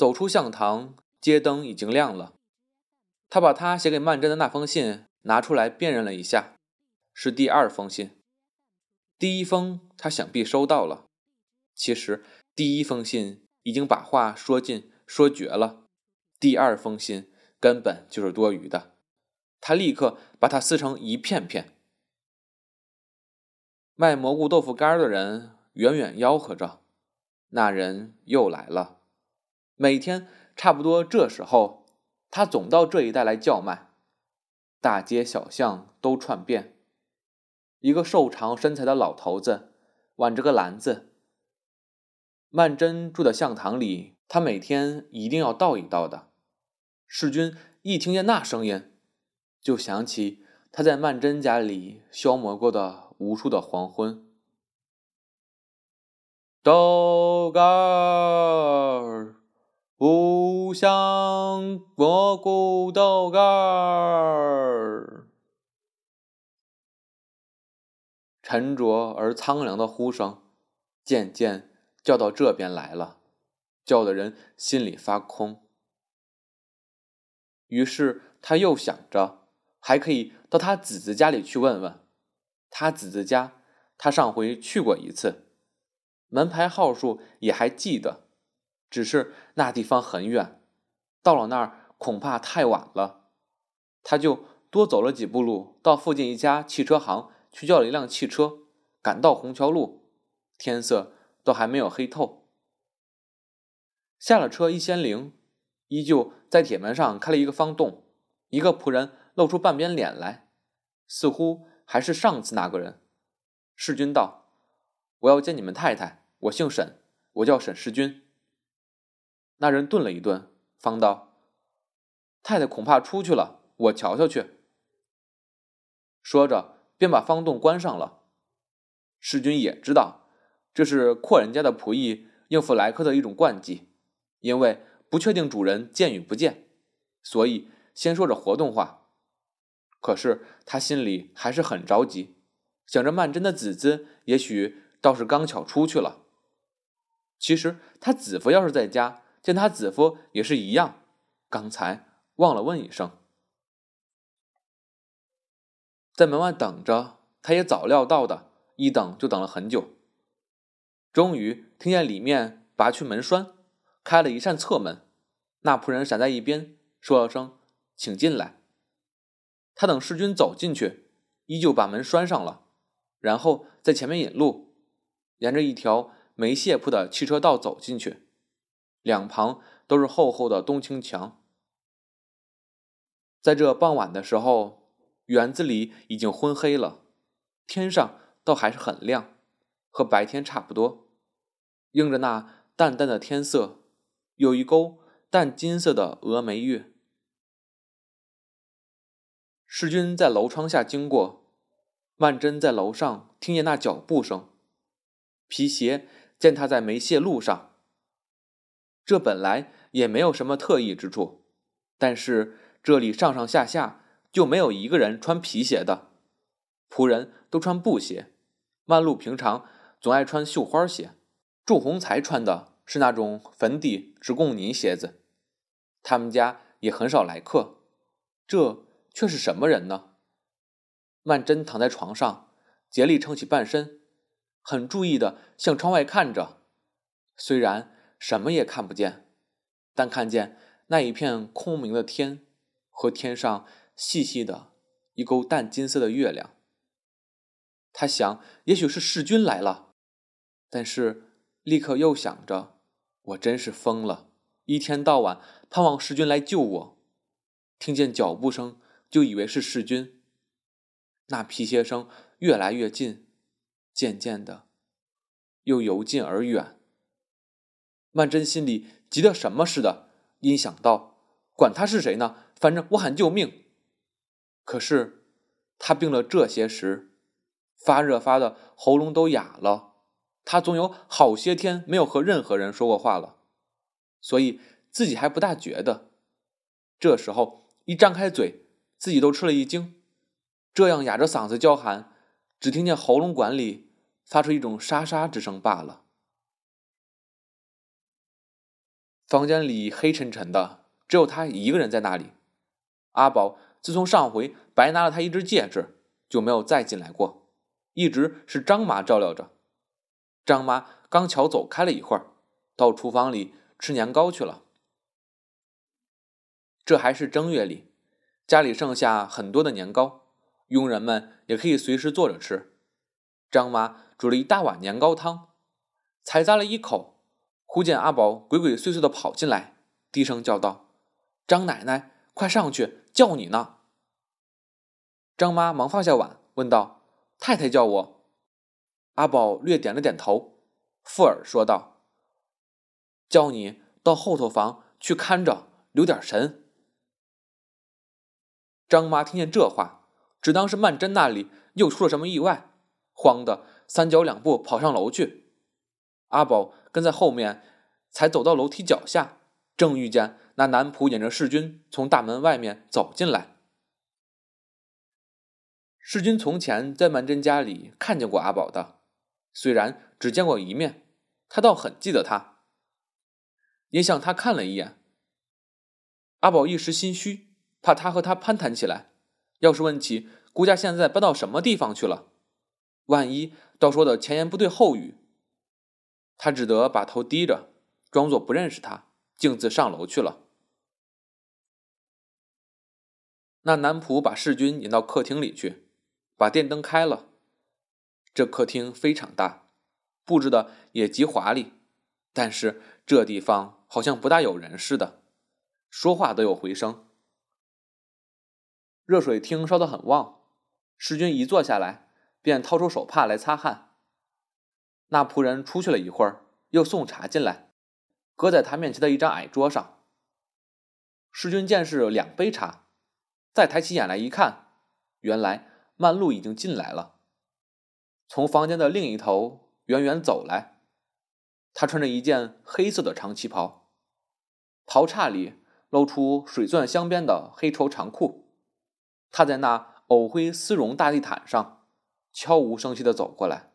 走出向堂，街灯已经亮了。他把他写给曼桢的那封信拿出来辨认了一下，是第二封信。第一封他想必收到了，其实第一封信已经把话说尽说绝了，第二封信根本就是多余的。他立刻把它撕成一片片。卖蘑菇豆腐干的人远远吆喝着，那人又来了。每天差不多这时候，他总到这一带来叫卖，大街小巷都串遍。一个瘦长身材的老头子挽着个篮子。曼桢住的巷堂里，他每天一定要倒一倒的。世君一听见那声音，就想起他在曼桢家里消磨过的无数的黄昏。豆干儿，不香蘑菇豆干儿。沉着而苍凉的呼声，渐渐叫到这边来了，叫的人心里发空。于是他又想着。还可以到他姊姊家里去问问，他姊姊家，他上回去过一次，门牌号数也还记得，只是那地方很远，到了那儿恐怕太晚了，他就多走了几步路，到附近一家汽车行去叫了一辆汽车，赶到虹桥路，天色都还没有黑透，下了车一掀铃，依旧在铁门上开了一个方洞，一个仆人。露出半边脸来，似乎还是上次那个人。世君道：“我要见你们太太，我姓沈，我叫沈世君。”那人顿了一顿，方道：“太太恐怕出去了，我瞧瞧去。”说着，便把方洞关上了。世君也知道，这是阔人家的仆役应付来客的一种惯技，因为不确定主人见与不见，所以先说着活动话。可是他心里还是很着急，想着曼桢的子子也许倒是刚巧出去了。其实他子夫要是在家，见他子夫也是一样。刚才忘了问一声，在门外等着，他也早料到的，一等就等了很久。终于听见里面拔去门栓，开了一扇侧门，那仆人闪在一边，说了声：“请进来。”他等世君走进去，依旧把门拴上了，然后在前面引路，沿着一条没卸铺的汽车道走进去，两旁都是厚厚的冬青墙。在这傍晚的时候，园子里已经昏黑了，天上倒还是很亮，和白天差不多，映着那淡淡的天色，有一钩淡金色的峨眉月。世君在楼窗下经过，曼桢在楼上听见那脚步声，皮鞋践踏在煤屑路上。这本来也没有什么特异之处，但是这里上上下下就没有一个人穿皮鞋的，仆人都穿布鞋，曼璐平常总爱穿绣花鞋，祝鸿才穿的是那种粉底直贡泥鞋子，他们家也很少来客，这。却是什么人呢？曼桢躺在床上，竭力撑起半身，很注意的向窗外看着。虽然什么也看不见，但看见那一片空明的天和天上细细的一钩淡金色的月亮。他想，也许是世君来了，但是立刻又想着：我真是疯了，一天到晚盼望世君来救我。听见脚步声。就以为是世君，那皮鞋声越来越近，渐渐的又由近而远。曼桢心里急得什么似的，因想到：管他是谁呢，反正我喊救命。可是他病了这些时，发热发的喉咙都哑了，他总有好些天没有和任何人说过话了，所以自己还不大觉得。这时候一张开嘴。自己都吃了一惊，这样哑着嗓子叫喊，只听见喉咙管里发出一种沙沙之声罢了。房间里黑沉沉的，只有他一个人在那里。阿宝自从上回白拿了他一只戒指，就没有再进来过，一直是张妈照料着。张妈刚巧走开了一会儿，到厨房里吃年糕去了。这还是正月里，家里剩下很多的年糕，佣人们也可以随时坐着吃。张妈煮了一大碗年糕汤，才咂了一口，忽见阿宝鬼鬼祟祟的跑进来，低声叫道：“张奶奶，快上去，叫你呢。”张妈忙放下碗，问道：“太太叫我？”阿宝略点了点头，附耳说道：“叫你到后头房去看着，留点神。”张妈听见这话，只当是曼桢那里又出了什么意外，慌得三脚两步跑上楼去。阿宝跟在后面，才走到楼梯脚下，正遇见那男仆引着世君从大门外面走进来。世君从前在曼桢家里看见过阿宝的，虽然只见过一面，他倒很记得他，也向他看了一眼。阿宝一时心虚。怕他和他攀谈起来，要是问起顾家现在搬到什么地方去了，万一倒说的前言不对后语，他只得把头低着，装作不认识他，径自上楼去了。那男仆把世君引到客厅里去，把电灯开了。这客厅非常大，布置的也极华丽，但是这地方好像不大有人似的，说话都有回声。热水厅烧得很旺，世君一坐下来，便掏出手帕来擦汗。那仆人出去了一会儿，又送茶进来，搁在他面前的一张矮桌上。世君见是两杯茶，再抬起眼来一看，原来曼璐已经进来了，从房间的另一头远远走来。他穿着一件黑色的长旗袍，袍叉里露出水钻镶边的黑绸长裤。她在那藕灰丝绒大地毯上悄无声息地走过来。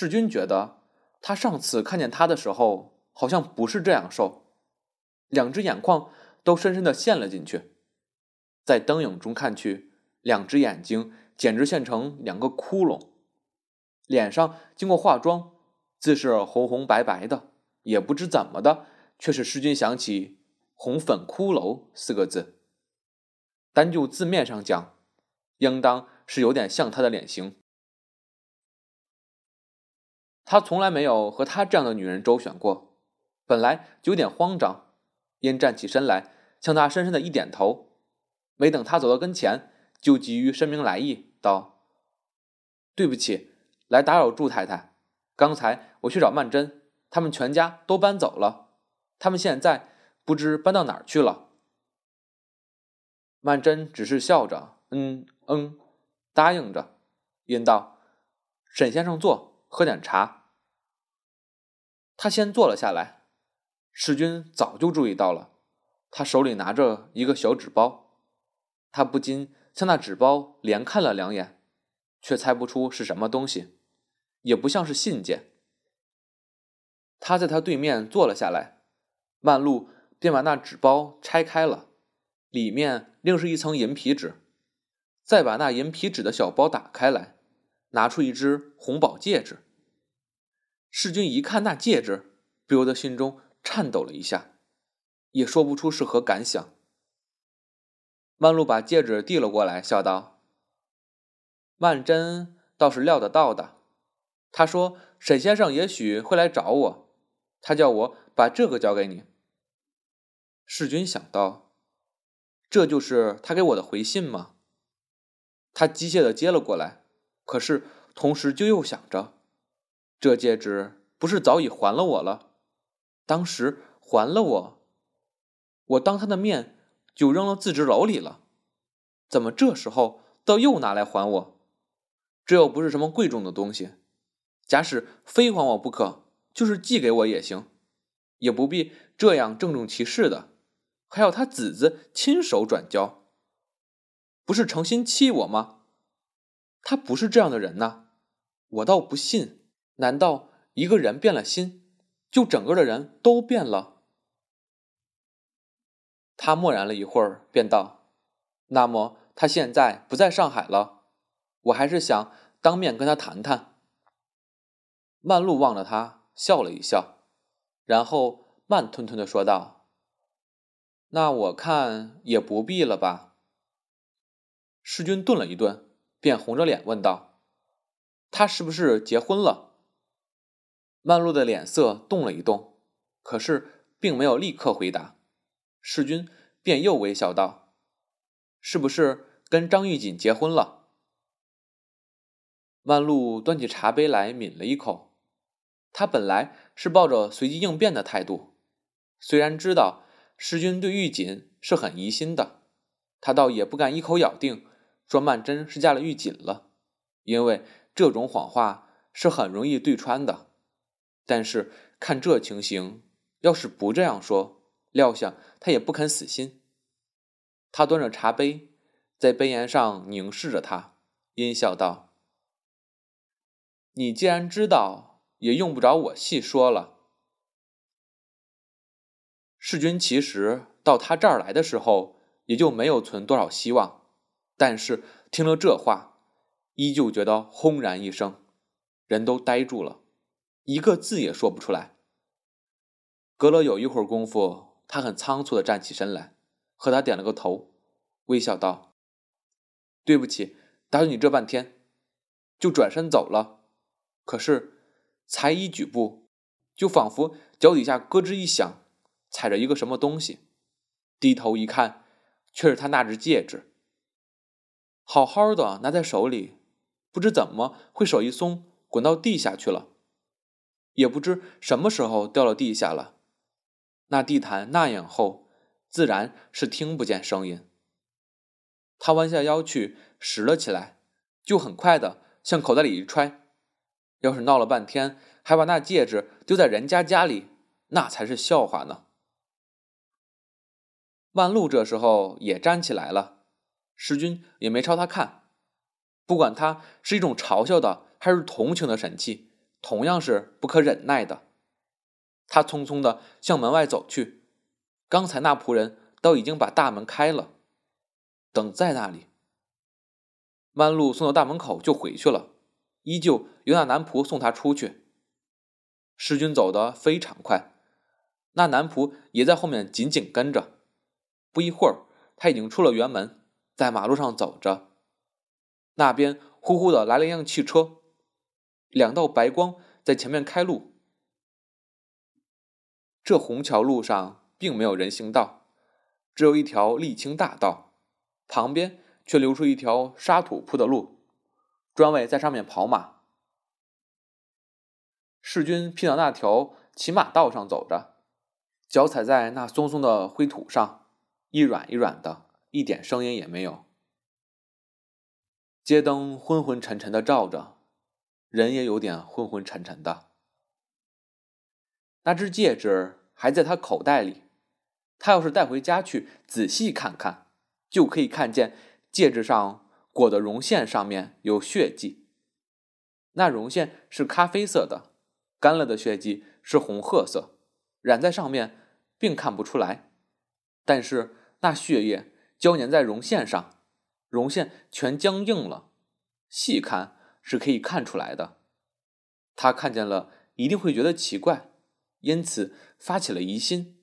世君觉得他上次看见他的时候好像不是这样瘦，两只眼眶都深深的陷了进去，在灯影中看去，两只眼睛简直现成两个窟窿。脸上经过化妆，自是红红白白的，也不知怎么的，却使世君想起“红粉骷髅”四个字。单就字面上讲，应当是有点像他的脸型。他从来没有和他这样的女人周旋过，本来有点慌张，因站起身来向他深深的一点头，没等他走到跟前，就急于申明来意，道：“对不起，来打扰祝太太。刚才我去找曼桢，他们全家都搬走了，他们现在不知搬到哪儿去了。”曼桢只是笑着，嗯嗯，答应着，应道：“沈先生坐，喝点茶。”他先坐了下来。世君早就注意到了，他手里拿着一个小纸包，他不禁向那纸包连看了两眼，却猜不出是什么东西，也不像是信件。他在他对面坐了下来，曼璐便把那纸包拆开了。里面另是一层银皮纸，再把那银皮纸的小包打开来，拿出一只红宝戒指。世君一看那戒指，不由得心中颤抖了一下，也说不出是何感想。曼璐把戒指递了过来，笑道：“曼桢倒是料得到的，他说沈先生也许会来找我，他叫我把这个交给你。”世君想到。这就是他给我的回信吗？他机械的接了过来，可是同时就又想着，这戒指不是早已还了我了？当时还了我，我当他的面就扔了自治楼里了，怎么这时候倒又拿来还我？这又不是什么贵重的东西，假使非还我不可，就是寄给我也行，也不必这样郑重其事的。还要他子子亲手转交，不是诚心气我吗？他不是这样的人呐，我倒不信。难道一个人变了心，就整个的人都变了。他默然了一会儿，便道：“那么他现在不在上海了，我还是想当面跟他谈谈。”曼璐望着他，笑了一笑，然后慢吞吞的说道：“那我看也不必了吧。”世君顿了一顿，便红着脸问道：“他是不是结婚了？”曼璐的脸色动了一动，可是并没有立刻回答。世君便又微笑道：“是不是跟张玉锦结婚了？”曼璐端起茶杯来抿了一口，他本来是抱着随机应变的态度，虽然知道世君对玉锦是很疑心的，他倒也不敢一口咬定说曼桢是嫁了玉锦了，因为这种谎话是很容易对穿的。但是看这情形，要是不这样说，料想他也不肯死心。他端着茶杯，在杯沿上凝视着他，阴笑道：“你既然知道，也用不着我细说了。”世君其实到他这儿来的时候，也就没有存多少希望，但是听了这话，依旧觉得轰然一声，人都呆住了。一个字也说不出来。隔了有一会儿功夫，他很仓促的站起身来，和他点了个头，微笑道：“对不起，打扰你这半天。”就转身走了。可是才一举步，就仿佛脚底下咯吱一响，踩着一个什么东西。低头一看，却是他那只戒指，好好的拿在手里，不知怎么会手一松，滚到地下去了。也不知什么时候掉到地下了，那地毯那样厚，自然是听不见声音。他弯下腰去拾了起来，就很快的向口袋里一揣。要是闹了半天，还把那戒指丢在人家家里，那才是笑话呢。万路这时候也站起来了，石君也没朝他看，不管他是一种嘲笑的还是同情的神气。同样是不可忍耐的，他匆匆的向门外走去。刚才那仆人倒已经把大门开了，等在那里。曼路送到大门口就回去了，依旧由那男仆送他出去。师君走得非常快，那男仆也在后面紧紧跟着。不一会儿，他已经出了园门，在马路上走着。那边呼呼的来了一辆汽车。两道白光在前面开路。这虹桥路上并没有人行道，只有一条沥青大道，旁边却留出一条沙土铺的路，专为在上面跑马。世君披到那条骑马道上走着，脚踩在那松松的灰土上，一软一软的，一点声音也没有。街灯昏昏沉沉的照着。人也有点昏昏沉沉的。那只戒指还在他口袋里，他要是带回家去仔细看看，就可以看见戒指上裹的绒线上面有血迹。那绒线是咖啡色的，干了的血迹是红褐色，染在上面并看不出来。但是那血液胶粘在绒线上，绒线全僵硬了，细看。是可以看出来的，他看见了一定会觉得奇怪，因此发起了疑心。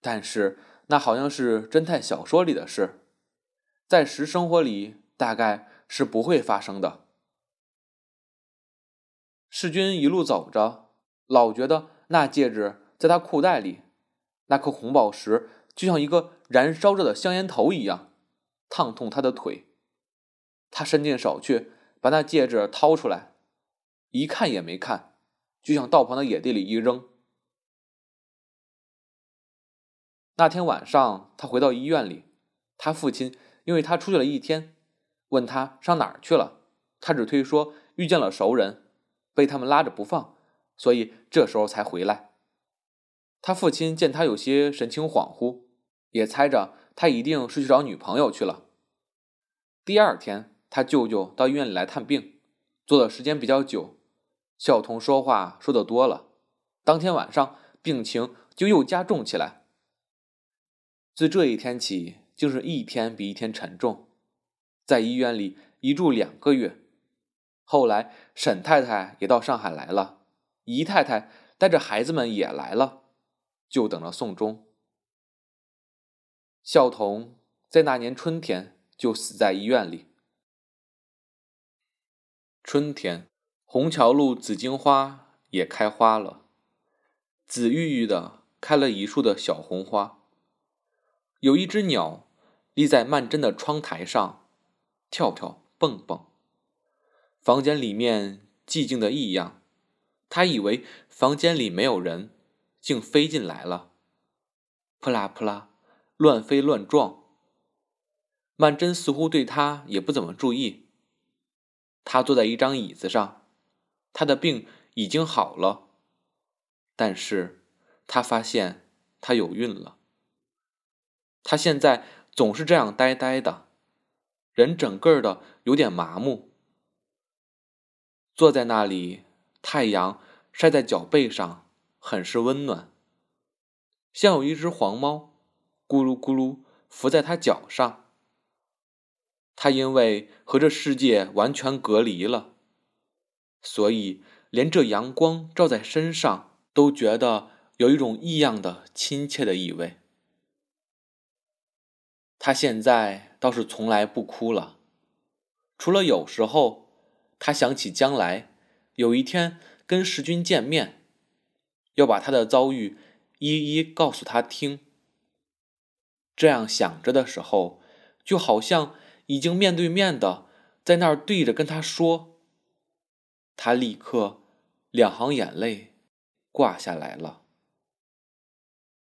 但是那好像是侦探小说里的事，在实生活里大概是不会发生的。世君一路走着，老觉得那戒指在他裤袋里，那颗红宝石就像一个燃烧着的香烟头一样，烫痛他的腿。他伸进手去。把那戒指掏出来，一看也没看，就向道旁的野地里一扔。那天晚上，他回到医院里，他父亲因为他出去了一天，问他上哪儿去了，他只推说遇见了熟人，被他们拉着不放，所以这时候才回来。他父亲见他有些神情恍惚，也猜着他一定是去找女朋友去了。第二天。他舅舅到医院里来探病，坐的时间比较久，小童说话说的多了，当天晚上病情就又加重起来。自这一天起，竟是一天比一天沉重，在医院里一住两个月。后来沈太太也到上海来了，姨太太带着孩子们也来了，就等着送终。孝童在那年春天就死在医院里。春天，虹桥路紫荆花也开花了，紫郁郁的开了一树的小红花。有一只鸟立在曼桢的窗台上，跳跳蹦蹦。房间里面寂静的异样，他以为房间里没有人，竟飞进来了，扑啦扑啦，乱飞乱撞。曼桢似乎对他也不怎么注意。他坐在一张椅子上，他的病已经好了，但是他发现他有孕了。他现在总是这样呆呆的，人整个的有点麻木。坐在那里，太阳晒在脚背上，很是温暖，像有一只黄猫咕噜咕噜伏在他脚上。他因为和这世界完全隔离了，所以连这阳光照在身上都觉得有一种异样的亲切的意味。他现在倒是从来不哭了，除了有时候他想起将来有一天跟时君见面，要把他的遭遇一一告诉他听。这样想着的时候，就好像。已经面对面的在那儿对着跟他说，他立刻两行眼泪挂下来了。